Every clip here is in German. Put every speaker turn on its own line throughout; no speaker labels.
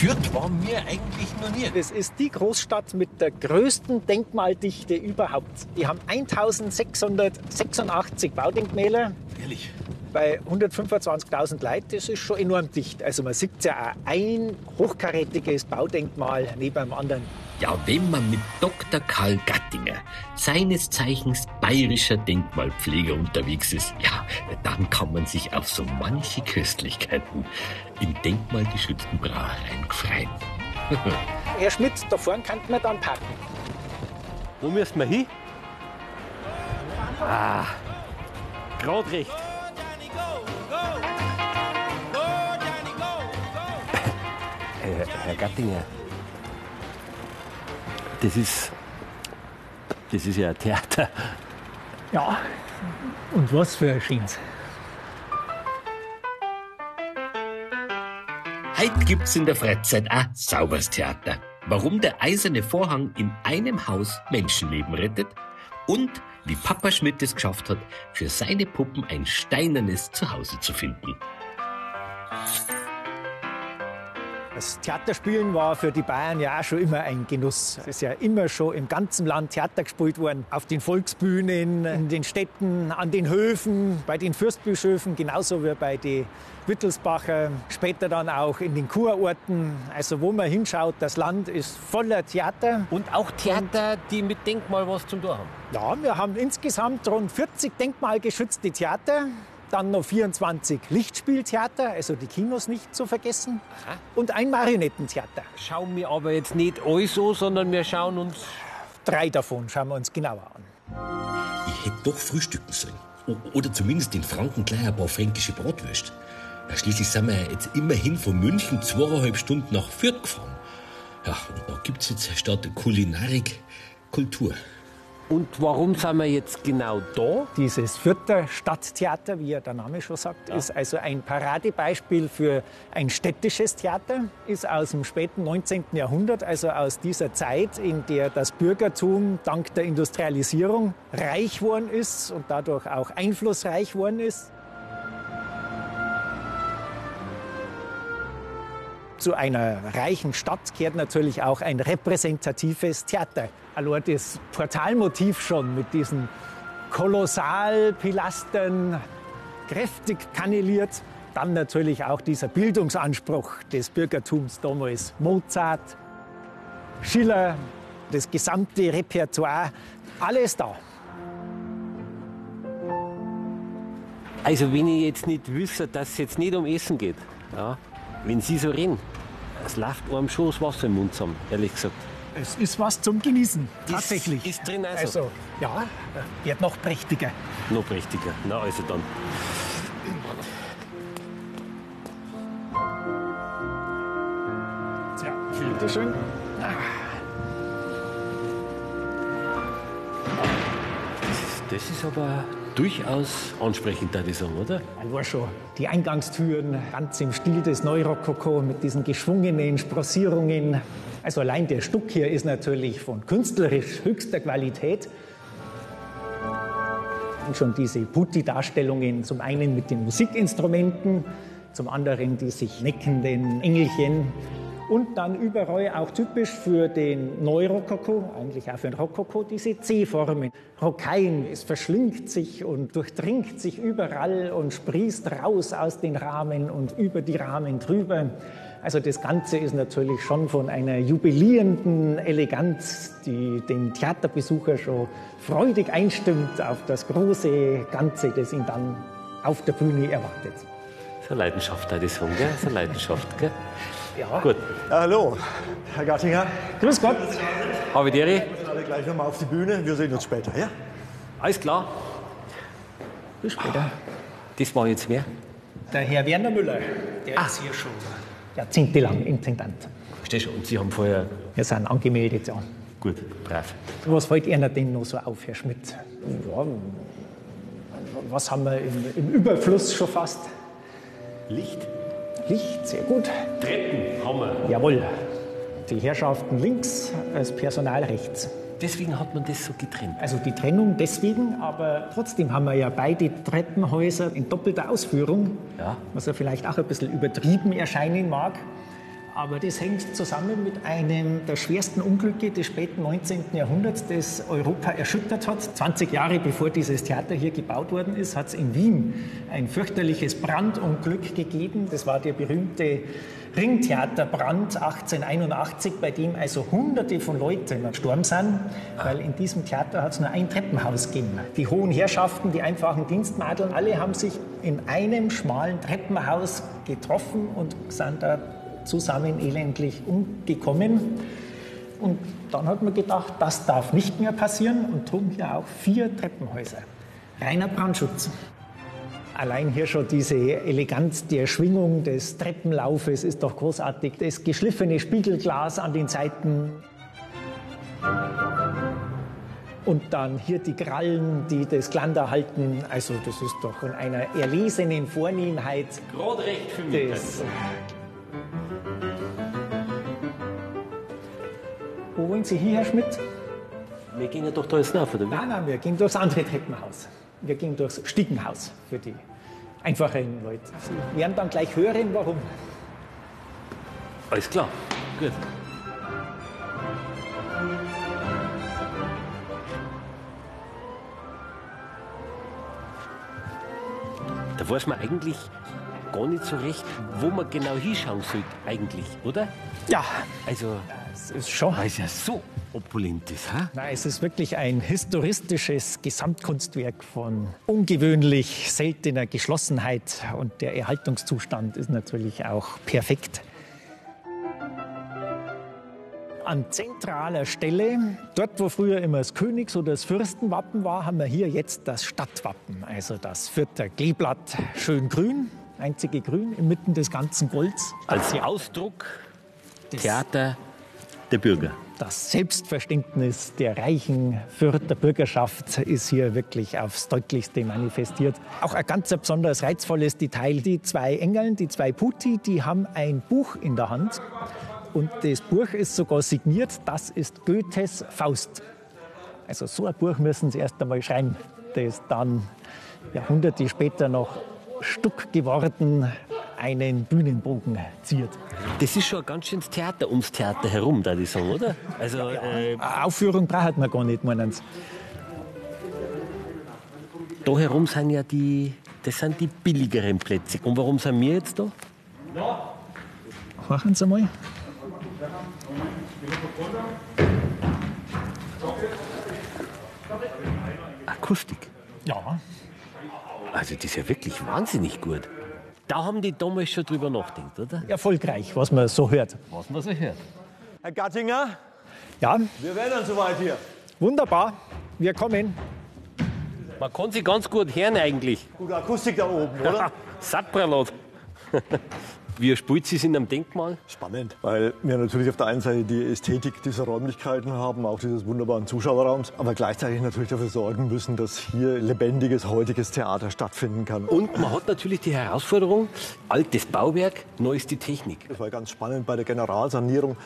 Fürth war mir eigentlich noch nie.
Das ist die Großstadt mit der größten Denkmaldichte überhaupt. Die haben 1686 Baudenkmäler.
Ehrlich.
Bei 125.000 Leuten, das ist schon enorm dicht. Also man sieht ja auch ein hochkarätiges Baudenkmal neben dem anderen.
Ja, wenn man mit Dr. Karl Gattinger, seines Zeichens bayerischer Denkmalpfleger unterwegs ist, ja, dann kann man sich auf so manche Köstlichkeiten in denkmalgeschützten Brauereien freuen.
Herr Schmidt, da vorne könnten wir dann parken.
Wo müssen wir hin? Ah, gerade recht. Herr Gattinger, das ist, das ist ja ein Theater.
Ja, und was für ein Schins.
Heute gibt's in der Freizeit auch Sauberstheater. Warum der eiserne Vorhang in einem Haus Menschenleben rettet und wie Papa Schmidt es geschafft hat, für seine Puppen ein steinernes Zuhause zu finden.
Das Theaterspielen war für die Bayern ja auch schon immer ein Genuss. Es ist ja immer schon im ganzen Land Theater gespielt worden. Auf den Volksbühnen, in den Städten, an den Höfen, bei den Fürstbischöfen, genauso wie bei den Wittelsbacher. Später dann auch in den Kurorten. Also wo man hinschaut, das Land ist voller Theater.
Und auch Theater, die mit Denkmal was zum tun haben.
Ja, wir haben insgesamt rund 40 denkmalgeschützte Theater. Dann noch 24 Lichtspieltheater, also die Kinos nicht zu vergessen.
Aha.
Und ein Marionettentheater.
Schauen wir aber jetzt nicht alles so, sondern wir schauen uns.
Drei davon schauen wir uns genauer an.
Ich hätte doch frühstücken sollen. O- Oder zumindest in Franken gleich ein paar fränkische Bratwürste. Ja, Schließlich sind wir jetzt immerhin von München zweieinhalb Stunden nach Fürth gefahren. Ja, und da gibt's jetzt statt Kulinarik Kultur.
Und warum sind wir jetzt genau da?
Dieses Fürther Stadttheater, wie ja der Name schon sagt, ist also ein Paradebeispiel für ein städtisches Theater, ist aus dem späten 19. Jahrhundert, also aus dieser Zeit, in der das Bürgertum dank der Industrialisierung reich worden ist und dadurch auch einflussreich worden ist. Zu einer reichen Stadt gehört natürlich auch ein repräsentatives Theater. Allein das Portalmotiv schon mit diesen Kolossalpilastern, kräftig kanneliert. Dann natürlich auch dieser Bildungsanspruch des Bürgertums damals. Mozart, Schiller, das gesamte Repertoire, alles da.
Also, wenn ich jetzt nicht wüsste, dass es jetzt nicht um Essen geht, ja, wenn Sie so reden, es läuft einem schon das Wasser im Mund zusammen, ehrlich gesagt.
Es ist was zum Genießen, tatsächlich.
ist drin also.
Also, ja, wird noch prächtiger.
Noch prächtiger. Na, also dann.
Ja, bitteschön.
Das ist aber durchaus ansprechend, da sagen, oder?
Allein schon die Eingangstüren, ganz im Stil des Neurokoko mit diesen geschwungenen Sprossierungen. Also allein der Stuck hier ist natürlich von künstlerisch höchster Qualität. Und schon diese Putti-Darstellungen, zum einen mit den Musikinstrumenten, zum anderen die sich neckenden Engelchen. Und dann überall auch typisch für den Neurokoko, eigentlich auch für den Rokoko, diese C-Formen. Rokaien, es verschlingt sich und durchdringt sich überall und sprießt raus aus den Rahmen und über die Rahmen drüber. Also das Ganze ist natürlich schon von einer jubilierenden Eleganz, die den Theaterbesucher schon freudig einstimmt auf das große Ganze, das ihn dann auf der Bühne erwartet.
Eine Leidenschaft, die sagen, gell? Eine Leidenschaft, gell?
Ja.
Gut.
Ja, hallo, Herr Gattinger.
Grüß Gott.
Ich dir?
Alle gleich nochmal auf die Bühne. Wir sehen uns später, ja?
Alles klar.
Bis später.
Das war jetzt wer?
Der Herr Werner Müller, der ist hier schon jahrzehntelang Intendant.
Verstehst du? Und Sie haben vorher.
Wir sind angemeldet, ja.
Gut, brav.
Was fällt Ihnen denn noch so auf, Herr Schmidt? Ja, was haben wir im, im Überfluss schon fast?
Licht?
Licht, sehr gut.
Treppen haben wir.
Jawohl. Die Herrschaften links, das Personal rechts.
Deswegen hat man das so getrennt.
Also die Trennung deswegen, aber trotzdem haben wir ja beide Treppenhäuser in doppelter Ausführung,
Ja.
was ja vielleicht auch ein bisschen übertrieben erscheinen mag. Aber das hängt zusammen mit einem der schwersten Unglücke des späten 19. Jahrhunderts, das Europa erschüttert hat. 20 Jahre bevor dieses Theater hier gebaut worden ist, hat es in Wien ein fürchterliches Brandunglück gegeben. Das war der berühmte Ringtheaterbrand 1881, bei dem also Hunderte von Leuten gestorben sind, weil in diesem Theater hat es nur ein Treppenhaus gegeben. Die hohen Herrschaften, die einfachen Dienstmadeln, alle haben sich in einem schmalen Treppenhaus getroffen und sind da zusammen elendlich umgekommen. Und dann hat man gedacht, das darf nicht mehr passieren und drum hier auch vier Treppenhäuser. Reiner Brandschutz. Allein hier schon diese Eleganz der Schwingung des Treppenlaufes ist doch großartig. Das geschliffene Spiegelglas an den Seiten. Und dann hier die Krallen, die das Glander halten. Also das ist doch von einer erlesenen Vornehmheit.
Gerade recht für mich.
Wollen Sie hier, Herr Schmidt?
Wir gehen ja doch da jetzt nach, oder wie?
Nein, nein, wir gehen durchs andere Treppenhaus. Wir gehen durchs Stiegenhaus für die einfachen Leute. Sie werden dann gleich hören, warum.
Alles klar. Gut. Da weiß man eigentlich gar nicht so recht, wo man genau hinschauen soll, eigentlich, oder?
Ja,
Also,
es ist schon.
weil es ja so opulent ist, ha?
Nein, es ist wirklich ein historistisches Gesamtkunstwerk von ungewöhnlich seltener Geschlossenheit und der Erhaltungszustand ist natürlich auch perfekt. An zentraler Stelle, dort wo früher immer das Königs- oder das Fürstenwappen war, haben wir hier jetzt das Stadtwappen. Also das vierte Kleeblatt, schön grün, einzige Grün inmitten des ganzen Golds.
Als Ausdruck Theater der Bürger.
Das Selbstverständnis der reichen Fürther Bürgerschaft ist hier wirklich aufs deutlichste manifestiert. Auch ein ganz besonders reizvolles Detail. Die zwei Engeln, die zwei Putti, die haben ein Buch in der Hand. Und das Buch ist sogar signiert. Das ist Goethes Faust. Also so ein Buch müssen sie erst einmal schreiben, das dann Jahrhunderte später noch Stuck geworden einen Bühnenbogen ziert.
Das ist schon ein ganz schönes Theater ums Theater herum, da ich sagen, oder? Also, äh,
Eine Aufführung braucht man gar nicht, meinen sie.
da herum sind ja die, das sind die billigeren Plätze. Und warum sind wir jetzt da?
Machen Sie mal.
Akustik.
Ja,
Also das ist ja wirklich wahnsinnig gut. Da haben die damals schon drüber nachgedacht, oder?
erfolgreich, was man so hört.
Was man so hört.
Herr Gattinger,
Ja,
wir wären dann soweit hier.
wunderbar. Wir kommen.
Man kann sich ganz gut hören eigentlich.
Gute Akustik da oben, oder?
Sattbralat. Wie spielt sie in einem Denkmal?
Spannend, weil wir natürlich auf der einen Seite die Ästhetik dieser Räumlichkeiten haben, auch dieses wunderbaren Zuschauerraums, aber gleichzeitig natürlich dafür sorgen müssen, dass hier lebendiges, heutiges Theater stattfinden kann.
Und man hat natürlich die Herausforderung, altes Bauwerk, neueste Technik.
Das war ganz spannend bei der Generalsanierung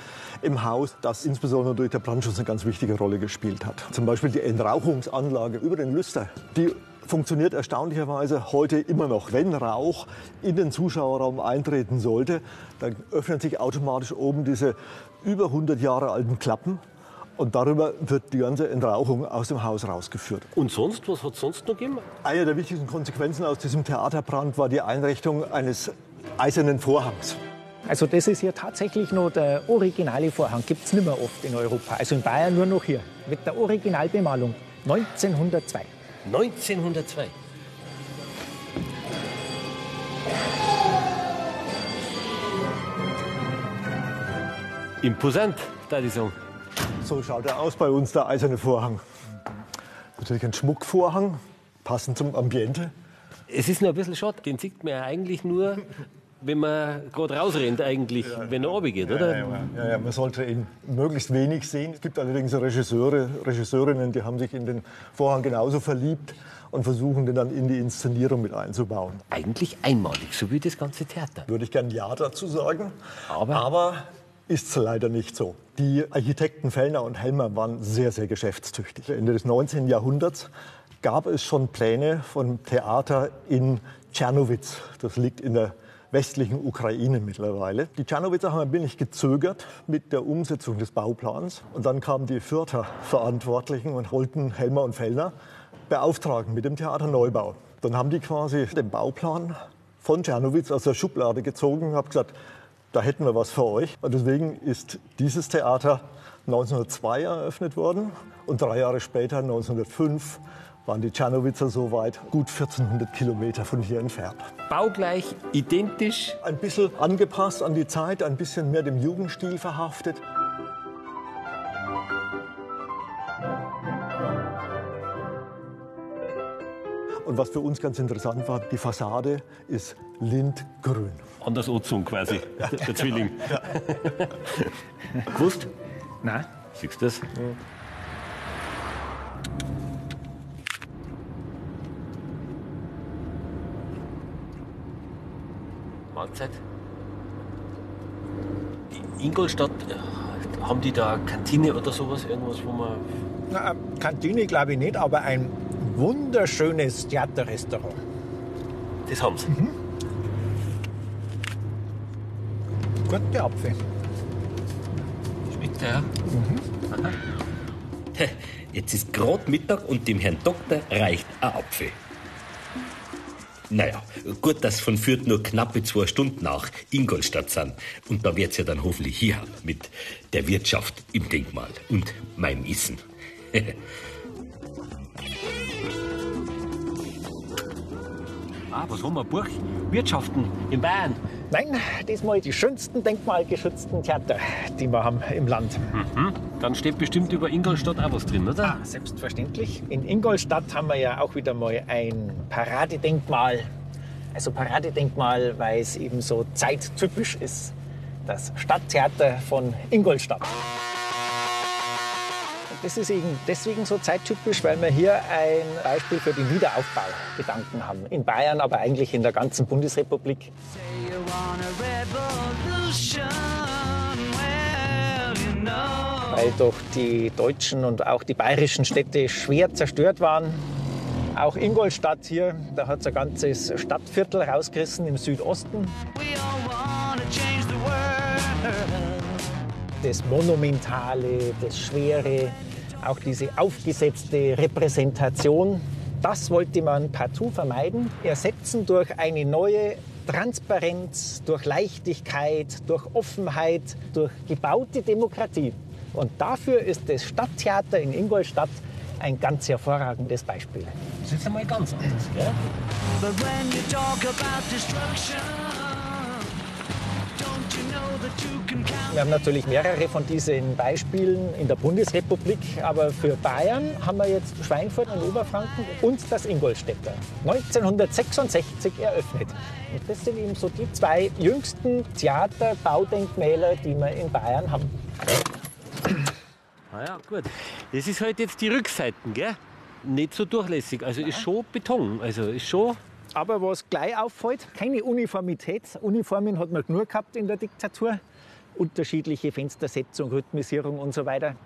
im Haus, dass insbesondere durch der Brandschutz eine ganz wichtige Rolle gespielt hat. Zum Beispiel die Entrauchungsanlage über den Lüster, die funktioniert erstaunlicherweise heute immer noch. Wenn Rauch in den Zuschauerraum eintreten sollte, dann öffnen sich automatisch oben diese über 100 Jahre alten Klappen und darüber wird die ganze Entrauchung aus dem Haus rausgeführt.
Und sonst, was hat es sonst noch gegeben?
Eine der wichtigsten Konsequenzen aus diesem Theaterbrand war die Einrichtung eines eisernen Vorhangs.
Also das ist hier tatsächlich noch der originale Vorhang. Gibt es nicht mehr oft in Europa. Also in Bayern nur noch hier. Mit der Originalbemalung. 1902.
1902. Imposant, da ich sagen.
So schaut er aus bei uns, der eiserne Vorhang. Natürlich ein Schmuckvorhang, passend zum Ambiente.
Es ist nur ein bisschen schade, den sieht man ja eigentlich nur, wenn man gerade rausrennt, eigentlich, wenn er runtergeht, oder?
Ja, ja, man sollte ihn möglichst wenig sehen. Es gibt allerdings Regisseure, Regisseurinnen, die haben sich in den Vorhang genauso verliebt und versuchen den dann in die Inszenierung mit einzubauen.
Eigentlich einmalig, so wie das ganze Theater.
Würde ich gern Ja dazu sagen.
Aber?
Aber ist es leider nicht so. Die Architekten Fellner und Helmer waren sehr, sehr geschäftstüchtig. Ende des 19. Jahrhunderts gab es schon Pläne von Theater in Czernowitz. Das liegt in der westlichen Ukraine mittlerweile. Die Tschernowitzer haben ein wenig gezögert mit der Umsetzung des Bauplans. Und dann kamen die Fürther Verantwortlichen und wollten Helmer und Fellner beauftragen mit dem Theaterneubau. Dann haben die quasi den Bauplan von Tschernowitz aus der Schublade gezogen und haben gesagt, da hätten wir was für euch. Und deswegen ist dieses Theater 1902 eröffnet worden und drei Jahre später, 1905, waren die Tschernowitzer so weit, gut 1400 Kilometer von hier entfernt.
Baugleich, identisch.
Ein bisschen angepasst an die Zeit, ein bisschen mehr dem Jugendstil verhaftet. Und was für uns ganz interessant war, die Fassade ist lindgrün.
Anders Ozon quasi, der Zwilling. Gewusst?
Nein.
Siehst du das? Mahlzeit. Die Ingolstadt, äh, haben die da Kantine oder sowas, irgendwas, wo man.
Na, äh, Kantine glaube ich nicht, aber ein wunderschönes Theaterrestaurant.
Das haben sie.
Gute Apfel.
Schmeckt der, ja?
Jetzt ist gerade Mittag und dem Herrn Doktor reicht ein Apfel. Naja, gut, dass von Fürth nur knappe zwei Stunden nach Ingolstadt sind. Und da wird's ja dann hoffentlich hier mit der Wirtschaft im Denkmal und meinem Essen.
Ah, was haben wir? Buch? Wirtschaften in Bayern.
Nein, diesmal die schönsten denkmalgeschützten Theater, die wir haben im Land.
Dann steht bestimmt über Ingolstadt auch was drin, oder?
Ah, selbstverständlich. In Ingolstadt haben wir ja auch wieder mal ein Paradedenkmal. Also Paradedenkmal, weil es eben so zeittypisch ist. Das Stadttheater von Ingolstadt. Das ist eben deswegen so zeittypisch, weil wir hier ein Beispiel für den Wiederaufbau Gedanken haben. In Bayern, aber eigentlich in der ganzen Bundesrepublik. Weil doch die deutschen und auch die bayerischen Städte schwer zerstört waren. Auch Ingolstadt hier, da hat es ein ganzes Stadtviertel rausgerissen im Südosten. Das Monumentale, das Schwere, auch diese aufgesetzte Repräsentation, das wollte man partout vermeiden, ersetzen durch eine neue Transparenz, durch Leichtigkeit, durch Offenheit, durch gebaute Demokratie. Und dafür ist das Stadttheater in Ingolstadt ein ganz hervorragendes Beispiel.
Das ist einmal ganz anders, gell?
Wir haben natürlich mehrere von diesen Beispielen in der Bundesrepublik, aber für Bayern haben wir jetzt Schweinfurt und Oberfranken und das Ingolstädter. 1966 eröffnet. Und das sind eben so die zwei jüngsten Theaterbaudenkmäler, die wir in Bayern haben.
Ah ja, gut. Das ist halt jetzt die Rückseiten, gell? Nicht so durchlässig. Also ist schon Beton. Also ist schon.
Aber was gleich auffällt, keine Uniformität. Uniformen hat man genug gehabt in der Diktatur. Unterschiedliche Fenstersetzung, Rhythmisierung und so weiter.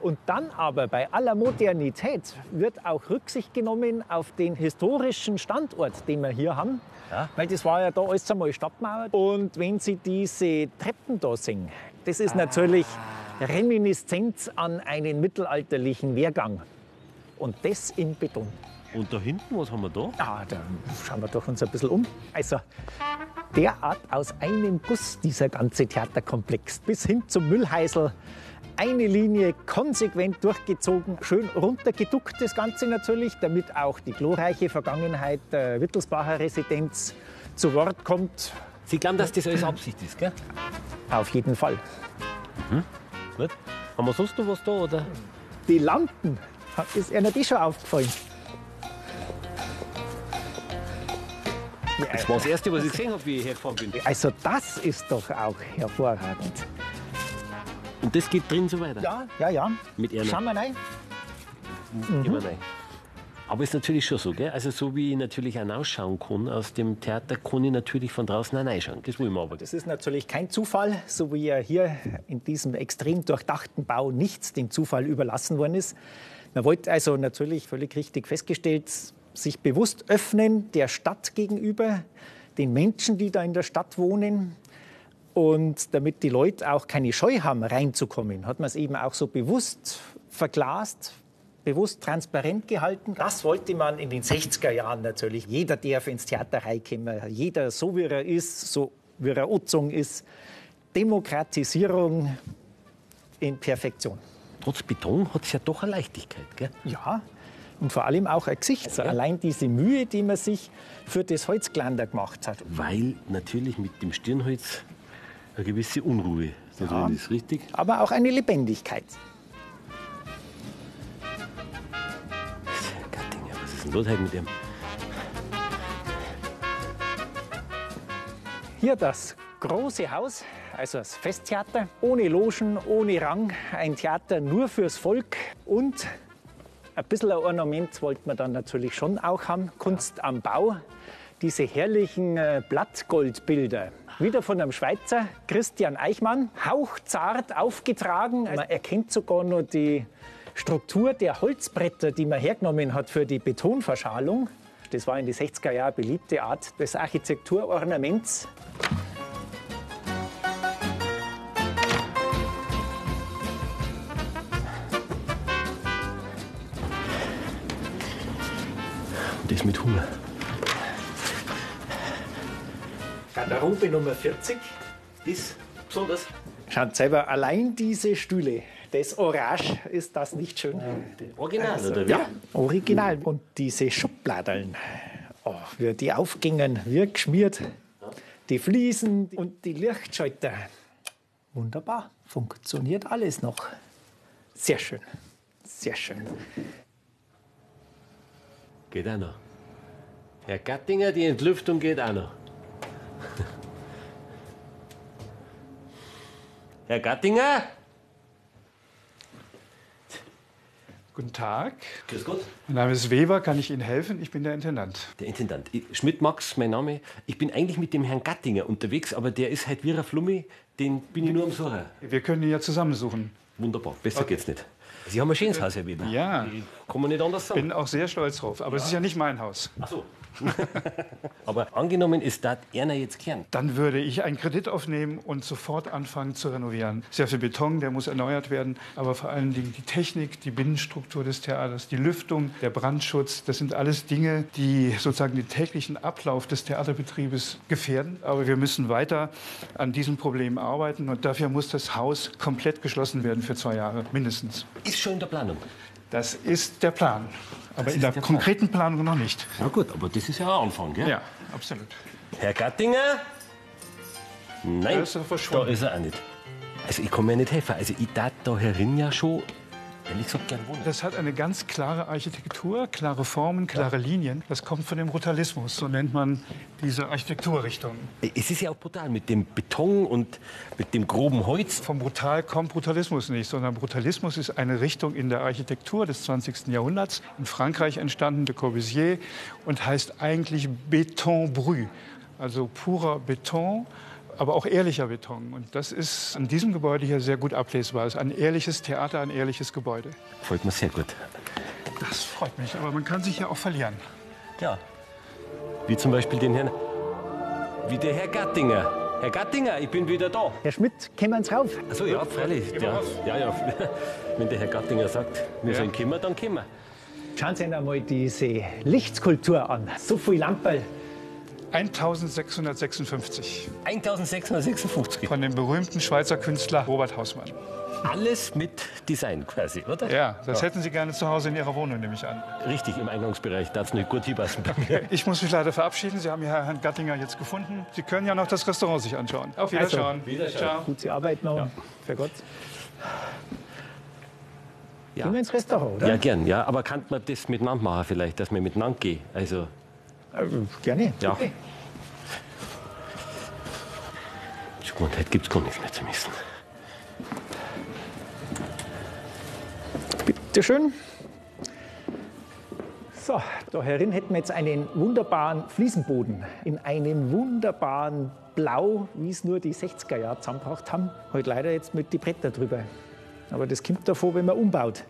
Und dann aber bei aller Modernität wird auch Rücksicht genommen auf den historischen Standort, den wir hier haben.
Ja.
Weil das war ja da alles einmal Stadtmauer. Und wenn Sie diese Treppen da sehen, das ist natürlich Reminiszenz an einen mittelalterlichen Wehrgang. Und das in Beton.
Und da hinten, was haben wir da?
Ah, da schauen wir doch uns ein bisschen um. Also, derart aus einem Guss dieser ganze Theaterkomplex bis hin zum Müllheisel. Eine Linie konsequent durchgezogen, schön runtergeduckt das Ganze natürlich, damit auch die glorreiche Vergangenheit der Wittelsbacher Residenz zu Wort kommt.
Sie glauben, dass das alles Absicht ist, gell?
Auf jeden Fall.
Gut. Haben wir sonst noch was da, oder?
Die Lampen, ist Ihnen die schon aufgefallen?
Das war das Erste, was ich gesehen habe, wie ich hergefahren bin.
Also das ist doch auch hervorragend.
Und das geht drin so weiter?
Ja, ja, ja.
Mit Erna.
Schauen wir rein.
Immer rein. Aber ist natürlich schon so, gell? Also so wie ich natürlich auch ausschauen kann aus dem Theater, kann ich natürlich von draußen auch reinschauen. Das will man aber.
Das ist natürlich kein Zufall, so wie ja hier in diesem extrem durchdachten Bau nichts dem Zufall überlassen worden ist. Man wollte also natürlich völlig richtig festgestellt, sich bewusst öffnen der Stadt gegenüber, den Menschen, die da in der Stadt wohnen. Und damit die Leute auch keine Scheu haben, reinzukommen, hat man es eben auch so bewusst verglast, bewusst transparent gehalten. Das wollte man in den 60er Jahren natürlich. Jeder darf ins Theater reinkommen, jeder so wie er ist, so wie er Utzung ist. Demokratisierung in Perfektion.
Trotz Beton hat es ja doch eine Leichtigkeit. Gell?
Ja, und vor allem auch ein Gesicht. Also allein diese Mühe, die man sich für das Holzglander gemacht hat.
Weil natürlich mit dem Stirnholz eine gewisse Unruhe da drin ist, richtig?
Aber auch eine Lebendigkeit.
Gattinger, was ist denn los heute mit dem?
Hier das große Haus, also das Festtheater, ohne Logen, ohne Rang, ein Theater nur fürs Volk und ein bisschen ein Ornament wollte man dann natürlich schon auch haben, Kunst am Bau. Diese herrlichen äh, Blattgoldbilder, wieder von einem Schweizer, Christian Eichmann, hauchzart aufgetragen. Man erkennt sogar noch die Struktur der Holzbretter, die man hergenommen hat für die Betonverschalung. Das war in den 60er Jahren beliebte Art des Architekturornaments.
Und das mit Hunger.
Garderobe Nummer 40.
Das besonders.
Schaut selber, allein diese Stühle, das Orange, ist das nicht schön?
Original, oder wie?
Ja, original. Und diese Schubladeln, oh, wie die aufgingen, wie geschmiert. Die Fliesen und die Lichtschalter. Wunderbar, funktioniert alles noch. Sehr schön, sehr schön.
Geht auch noch. Herr Gattinger, die Entlüftung geht auch noch. Herr Gattinger?
Guten Tag.
Grüß Gott.
Mein Name ist Weber. Kann ich Ihnen helfen? Ich bin der Intendant.
Der Intendant. Schmidt-Max, mein Name. Ich bin eigentlich mit dem Herrn Gattinger unterwegs, aber der ist halt wie ein Flummi. Den bin ich nur am Suchen.
Wir können ihn ja zusammensuchen.
Wunderbar, besser geht's nicht. Sie haben ein schönes Haus, Herr Weber.
Ja.
Kann man nicht anders sagen.
Bin auch sehr stolz drauf. Aber es ist ja nicht mein Haus.
Ach so. aber angenommen ist das einer jetzt Kern.
Dann würde ich einen Kredit aufnehmen und sofort anfangen zu renovieren. Sehr viel Beton, der muss erneuert werden. Aber vor allen Dingen die Technik, die Binnenstruktur des Theaters, die Lüftung, der Brandschutz, das sind alles Dinge, die sozusagen den täglichen Ablauf des Theaterbetriebes gefährden. Aber wir müssen weiter an diesen Problemen arbeiten. Und dafür muss das Haus komplett geschlossen werden für zwei Jahre mindestens.
Ist schon in der Planung.
Das ist der Plan. Aber in der,
der Plan.
konkreten Planung noch nicht.
Na gut, aber das ist ja ein Anfang, gell?
Ja, absolut.
Herr Gattinger? Nein,
Da ist er
da ist er auch nicht. Also ich kann mir nicht helfen. Also ich darf da herin ja schon, ehrlich gesagt, gern wohnen.
Das hat eine ganz klare Architektur, klare Formen, klare Linien. Das kommt von dem Brutalismus, so nennt man diese Architekturrichtung.
Es ist ja auch brutal mit dem Beton und mit dem groben Holz.
Vom Brutal kommt Brutalismus nicht, sondern Brutalismus ist eine Richtung in der Architektur des 20. Jahrhunderts, in Frankreich entstanden, de Corbusier, und heißt eigentlich Beton brut, also purer Beton, aber auch ehrlicher Beton. Und das ist an diesem Gebäude hier sehr gut ablesbar. Es ist ein ehrliches Theater, ein ehrliches Gebäude.
Gefällt mir sehr gut.
Das freut mich, aber man kann sich ja auch verlieren.
Ja. Wie zum Beispiel den Herrn, wie der Herr Gattinger. Herr Gattinger, ich bin wieder da.
Herr Schmidt, kommen wir uns rauf.
Achso, ja, freilich. Ja, ja, ja. Wenn der Herr Gattinger sagt, wir sollen kommen, dann kommen wir.
Schauen Sie sich einmal diese Lichtskulptur an. So viel Lamperl.
1656
1656.
von dem berühmten Schweizer Künstler Robert Hausmann.
Alles mit Design quasi, oder?
Ja, das hätten Sie gerne zu Hause in Ihrer Wohnung, nehme ich an.
Richtig, im Eingangsbereich darf es nicht gut bei mir.
Ich muss mich leider verabschieden. Sie haben hier Herrn Gattinger jetzt gefunden. Sie können ja noch das Restaurant sich anschauen. Auf Wiederschauen. Ciao.
Gute Arbeit noch. Für Gott.
Ja.
Gehen wir ins Restaurant, oder?
Ja, gern, ja. Aber kann man das miteinander machen vielleicht, dass wir miteinander gehen? Also,
gerne.
Ja.
Okay.
gut, heute gibt es gar nichts mehr zu messen.
Bitte schön. So, da herin hätten wir jetzt einen wunderbaren Fliesenboden in einem wunderbaren Blau, wie es nur die 60er Jahre zusammengebracht haben. Heute leider jetzt mit die Bretter drüber. Aber das kommt davor, wenn man umbaut.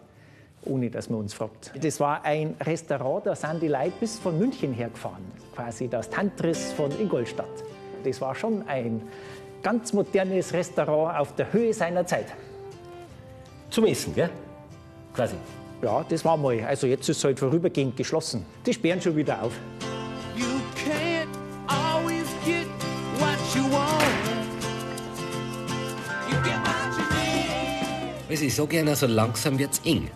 Ohne dass man uns fragt. Das war ein Restaurant, da sind die Leute bis von München hergefahren, quasi das Tantris von Ingolstadt. Das war schon ein ganz modernes Restaurant auf der Höhe seiner Zeit.
Zum Essen, gell? Quasi.
Ja, das war mal. Also jetzt ist es halt vorübergehend geschlossen. Die sperren schon wieder auf.
You can't always get what you want. You get what you need.
Also ich sage Ihnen, so langsam wird's eng.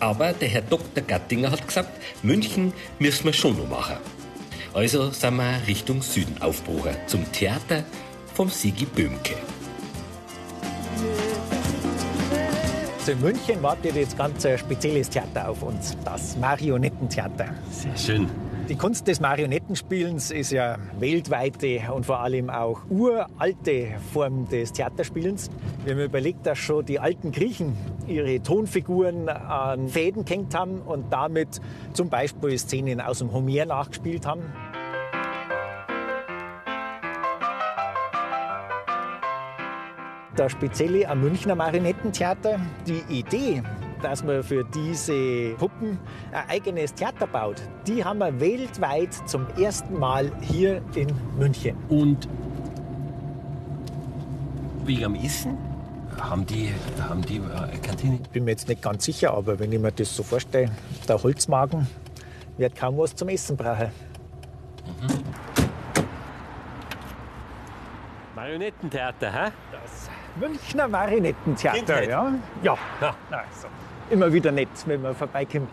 Aber der Herr Dr. Gattinger hat gesagt, München müssen wir schon noch machen. Also sind wir Richtung Süden aufgebrochen, zum Theater vom Sigi Böhmke.
Also in München wartet jetzt ganz ein spezielles Theater auf uns, das Marionettentheater.
Sehr schön.
Die Kunst des Marionettenspielens ist ja weltweite und vor allem auch uralte Form des Theaterspielens. Wir haben überlegt, dass schon die alten Griechen ihre Tonfiguren an Fäden gehängt haben und damit zum Beispiel Szenen aus dem Homer nachgespielt haben. Das Spezielle am Münchner Marionettentheater, die Idee, dass man für diese Puppen ein eigenes Theater baut, die haben wir weltweit zum ersten Mal hier in München.
Und wegen am Essen haben die, haben die äh, eine Kantine.
Bin mir jetzt nicht ganz sicher, aber wenn ich mir das so vorstelle, der Holzmagen wird kaum was zum Essen brauchen.
Marionettentheater, hä?
Münchner Marionettentheater,
Kindheit.
ja? Ja.
Ja.
Also, immer wieder nett, wenn man vorbeikommt.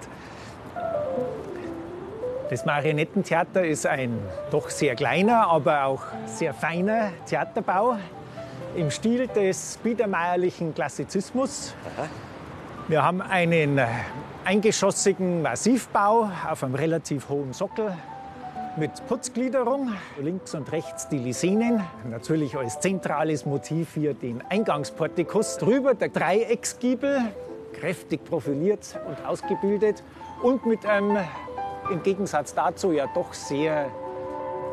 Das Marionettentheater ist ein doch sehr kleiner, aber auch sehr feiner Theaterbau im Stil des biedermeierlichen Klassizismus. Wir haben einen eingeschossigen Massivbau auf einem relativ hohen Sockel mit Putzgliederung, links und rechts die Lisenen. Natürlich als zentrales Motiv hier den Eingangsportikus. Drüber der Dreiecksgiebel, kräftig profiliert und ausgebildet. Und mit einem im Gegensatz dazu ja doch sehr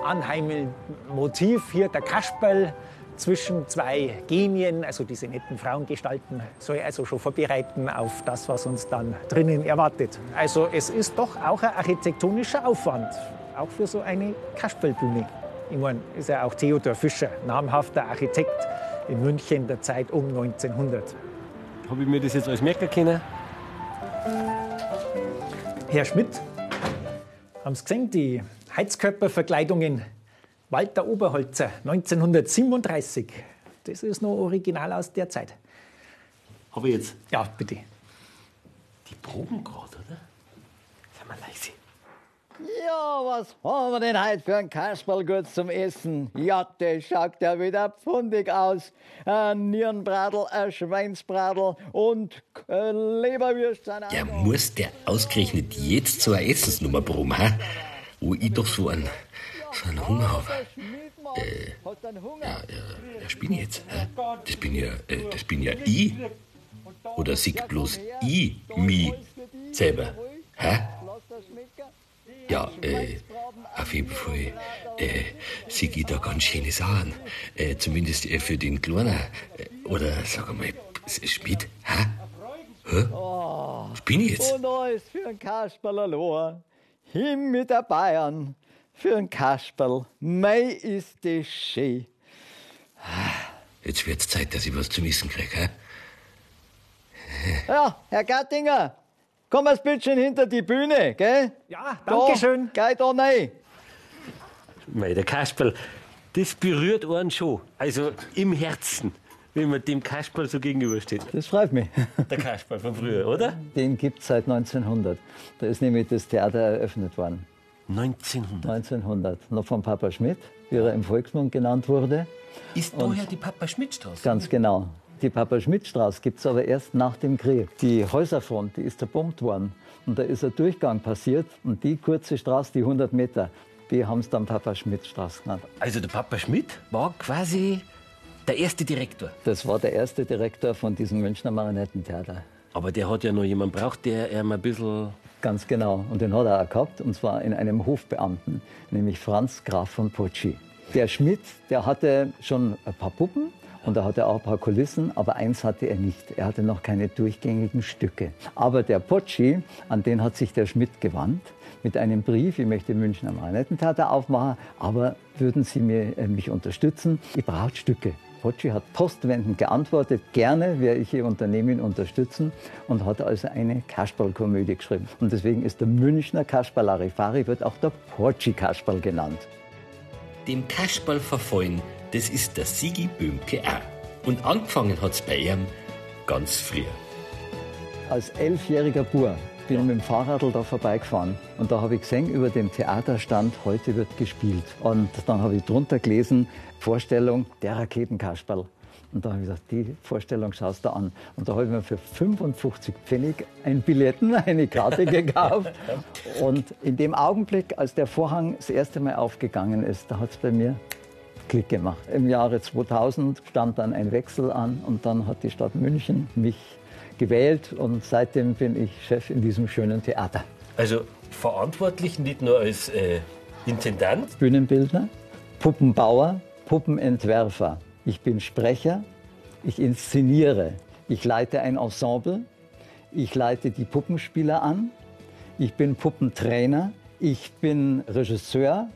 anheimelnden Motiv hier der Kasperl zwischen zwei Genien, also diese netten Frauengestalten, soll also schon vorbereiten auf das, was uns dann drinnen erwartet. Also es ist doch auch ein architektonischer Aufwand, auch für so eine Kasperlbühne. Ich meine, ist ja auch Theodor Fischer, namhafter Architekt in München der Zeit um 1900.
Habe ich mir das jetzt alles merken können?
Herr Schmidt, haben Sie gesehen, die Heizkörperverkleidungen Walter Oberholzer 1937. Das ist noch original aus der Zeit.
Habe ich jetzt.
Ja, bitte.
Die proben gerade, oder? Sei mal leise.
Ja, was haben wir denn heute für ein Kasperl gut zum Essen? Ja, der schaut ja wieder pfundig aus. Ein Nierenbradel, ein Schweinsbradel und Leberwürstchen.
Ja, muss der ausgerechnet jetzt so eine Essensnummer proben, ha? Wo ich doch so einen, so einen Hunger habe.
Äh, Hast du einen Hunger?
Ja, das bin ich jetzt. Hä? Das bin ja, äh, das bin ja ich. Oder sieg bloß ich mich selber. Hä? Ja, äh, auf jeden Fall äh, sieg ich da ganz schöne Sachen. Äh, zumindest äh, für den Kleiner. Äh, oder sag mal, Schmidt, hä? Hä? Was bin ich jetzt?
Und alles für ein Kasperl. Hin mit der Bayern. Für ein Kasperl. Mei ist das schön.
Jetzt wird's Zeit, dass ich was zum Essen krieg, hä?
Ja, Herr Gattinger, komm ein bisschen hinter die Bühne, gell?
Ja, danke schön.
Da, geh da rein.
Mei, der Kasperl, das berührt einen schon. Also im Herzen, wenn man dem Kasperl so gegenübersteht.
Das freut mich.
Der Kasperl von früher, oder?
Den gibt es seit 1900. Da ist nämlich das Theater eröffnet worden.
1900.
1900. Noch von Papa Schmidt, wie er im Volksmund genannt wurde.
Ist daher die Papa-Schmidt-Straße?
Ganz genau. Die Papa-Schmidt-Straße gibt es aber erst nach dem Krieg. Die Häuserfront, die ist zerbombt worden. Und da ist ein Durchgang passiert. Und die kurze Straße, die 100 Meter, die haben es dann Papa-Schmidt-Straße genannt.
Also der Papa Schmidt war quasi der erste Direktor.
Das war der erste Direktor von diesem Münchner Marionettentheater.
Aber der hat ja noch jemanden braucht, der ihm ein bisschen.
Ganz genau. Und den hat er auch gehabt, und zwar in einem Hofbeamten, nämlich Franz Graf von Potschi. Der Schmidt, der hatte schon ein paar Puppen Und da hatte er auch ein paar Kulissen, aber eins hatte er nicht. Er hatte noch keine durchgängigen Stücke. Aber der Pocci, an den hat sich der Schmidt gewandt mit einem Brief, ich möchte München am Marionettentheater aufmachen, aber würden Sie mir, äh, mich unterstützen? Ich brauche Stücke. Pocci hat postwendend geantwortet, gerne werde ich Ihr Unternehmen unterstützen und hat also eine Kasperl-Komödie geschrieben. Und deswegen ist der Münchner Kasperl Larifari, wird auch der Pocci-Kasperl genannt.
Dem Kasperl verfallen, das ist der Sigi Böhmke auch. Und angefangen hat's bei ihm ganz früh.
Als elfjähriger Bub bin ich mit dem Fahrradl da vorbeigefahren und da habe ich gesehen, über dem Theaterstand, heute wird gespielt. Und dann habe ich drunter gelesen, Vorstellung der Raketenkasperl. Und da habe ich gesagt, die Vorstellung schaust du an. Und da habe ich mir für 55 Pfennig ein Billetten, eine Karte gekauft. Und in dem Augenblick, als der Vorhang das erste Mal aufgegangen ist, da hat es bei mir Klick gemacht. Im Jahre 2000 stand dann ein Wechsel an und dann hat die Stadt München mich gewählt und seitdem bin ich Chef in diesem schönen Theater.
Also verantwortlich nicht nur als äh, Intendant,
Bühnenbildner, Puppenbauer, Puppenentwerfer. Ich bin Sprecher, ich inszeniere, ich leite ein Ensemble, ich leite die Puppenspieler an, ich bin Puppentrainer, ich bin Regisseur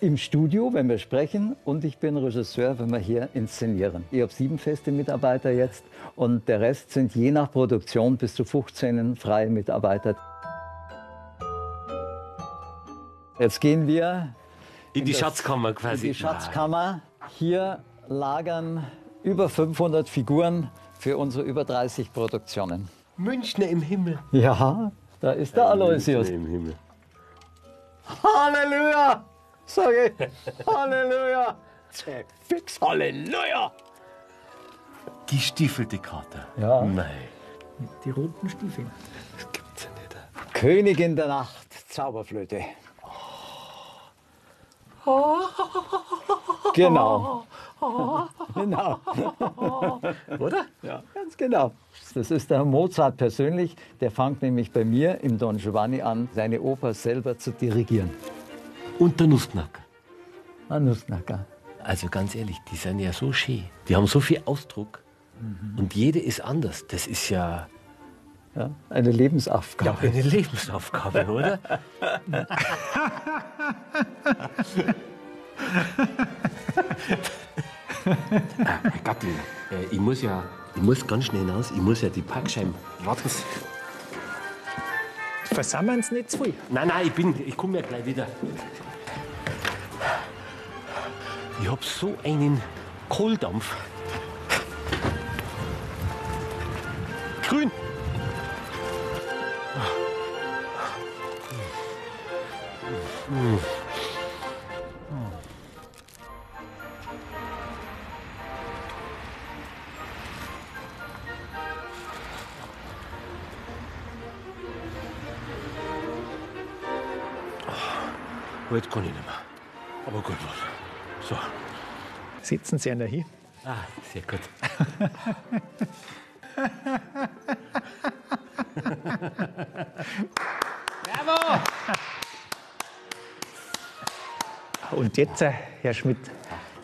im Studio, wenn wir sprechen, und ich bin Regisseur, wenn wir hier inszenieren. Ich habe sieben feste Mitarbeiter jetzt und der Rest sind je nach Produktion bis zu 15 freie Mitarbeiter. Jetzt gehen wir
in die
das-
Schatzkammer
in
quasi.
die Schatzkammer. Hier lagern über 500 Figuren für unsere über 30 Produktionen.
Münchner im Himmel.
Ja, da ist der Aloysius.
Münchner im Himmel.
Halleluja! Sag ich. Halleluja! Fix Halleluja!
Gestiefelte Kater.
Ja.
Nein,
Die roten Stiefel.
das gibt's ja nicht.
Königin der Nacht, Zauberflöte. Genau. genau.
Oder?
Ja, ganz genau. Das ist der Mozart persönlich. Der fängt nämlich bei mir im Don Giovanni an, seine Oper selber zu dirigieren.
Und der Nussknacker.
Ein Nussknacker.
Also ganz ehrlich, die sind ja so schön. Die haben so viel Ausdruck. Und jede ist anders. Das ist ja
Ja, eine Lebensaufgabe.
eine Lebensaufgabe, oder? ah, Herr Gattin, äh, ich muss ja, ich muss ganz schnell hinaus. Ich muss ja die Parkscheiben. Warten Sie.
Versammeln Sie nicht zu viel.
Nein, nein, ich bin, ich komme ja gleich wieder. Ich hab so einen Kohldampf. Grün. Aber jetzt kann ich nicht mehr. Aber gut, was. So.
Sitzen Sie einer hin.
Ah, sehr gut.
Und jetzt, äh, Herr Schmidt,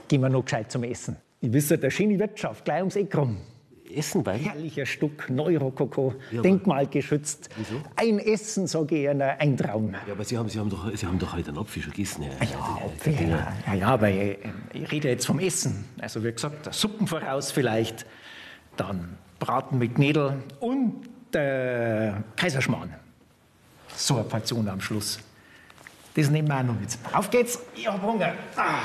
gehen wir noch gescheit zum Essen. Ich wisse, der schöne Wirtschaft, gleich ums Eck rum.
Essen bei?
Herrlicher Stück, Neurokoko, denkmalgeschützt. Ein Essen, sage ich Ihnen, ein Traum.
Ja, aber Sie haben, Sie haben, doch, Sie haben doch heute einen Apfel schon gegessen. Ja,
Ja, ja, ja, ja, aber ich, ich rede jetzt vom Essen. Also wie gesagt, der Suppen voraus vielleicht, dann Braten mit Knädel und der Kaiserschmarrn. So eine Portion am Schluss. Das nehmen wir auch noch mit. Auf geht's, ich hab Hunger. Ah.